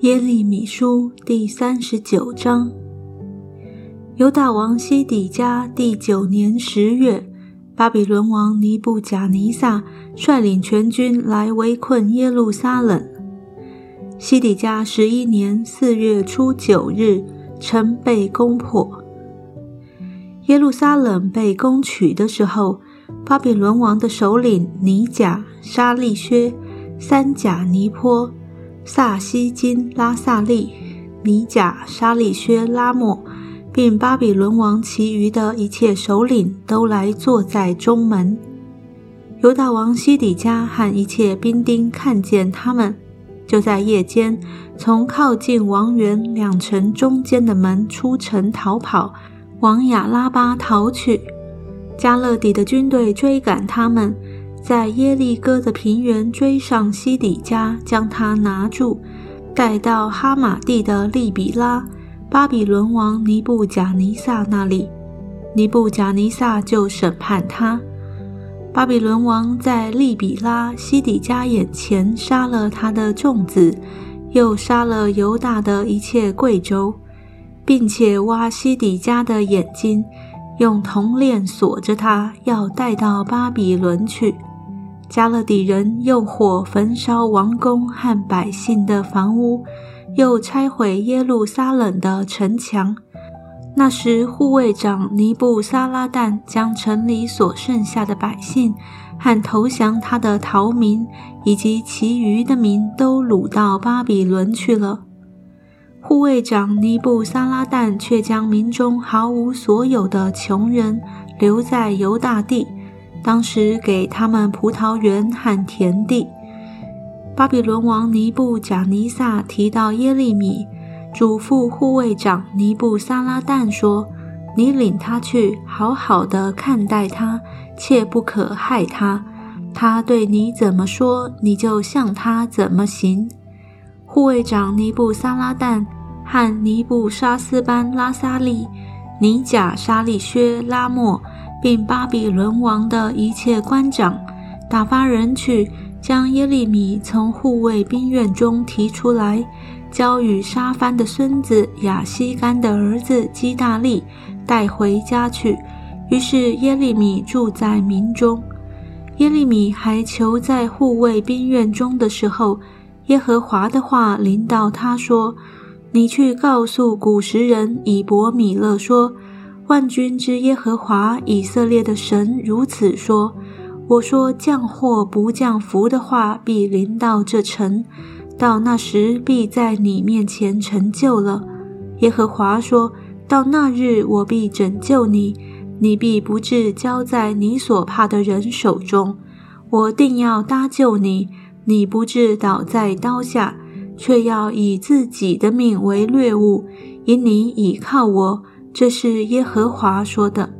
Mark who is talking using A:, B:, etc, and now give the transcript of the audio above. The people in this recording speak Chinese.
A: 耶利米书第三十九章。犹大王西底家第九年十月，巴比伦王尼布贾尼撒率领全军来围困耶路撒冷。西底家十一年四月初九日，城被攻破。耶路撒冷被攻取的时候，巴比伦王的首领尼甲、沙利薛、三甲尼坡。萨西金、拉萨利、尼甲、沙利薛、拉莫，并巴比伦王其余的一切首领都来坐在中门。犹大王西底家和一切兵丁看见他们，就在夜间从靠近王园两城中间的门出城逃跑，往亚拉巴逃去。加勒底的军队追赶他们。在耶利哥的平原追上西底家，将他拿住，带到哈马地的利比拉，巴比伦王尼布贾尼撒那里。尼布贾尼撒就审判他。巴比伦王在利比拉西底家眼前杀了他的众子，又杀了犹大的一切贵胄，并且挖西底家的眼睛，用铜链锁着他，要带到巴比伦去。加勒底人用火焚烧王宫和百姓的房屋，又拆毁耶路撒冷的城墙。那时，护卫长尼布撒拉旦将城里所剩下的百姓和投降他的逃民，以及其余的民都掳到巴比伦去了。护卫长尼布撒拉旦却将民中毫无所有的穷人留在犹大地。当时给他们葡萄园和田地。巴比伦王尼布贾尼撒提到耶利米，嘱咐护卫长尼布撒拉旦说：“你领他去，好好的看待他，切不可害他。他对你怎么说，你就向他怎么行。”护卫长尼布撒拉旦和尼布沙斯班拉萨利、尼贾沙利薛拉莫。并巴比伦王的一切官长，打发人去将耶利米从护卫兵院中提出来，交与沙番的孙子亚西干的儿子基大利带回家去。于是耶利米住在民中。耶利米还囚在护卫兵院中的时候，耶和华的话临到他说：“你去告诉古时人以伯米勒说。”万军之耶和华以色列的神如此说：“我说降祸不降福的话，必临到这城，到那时必在你面前成就了。”耶和华说：“到那日，我必拯救你，你必不至交在你所怕的人手中。我定要搭救你，你不至倒在刀下，却要以自己的命为掠物，因你倚靠我。”这是耶和华说的。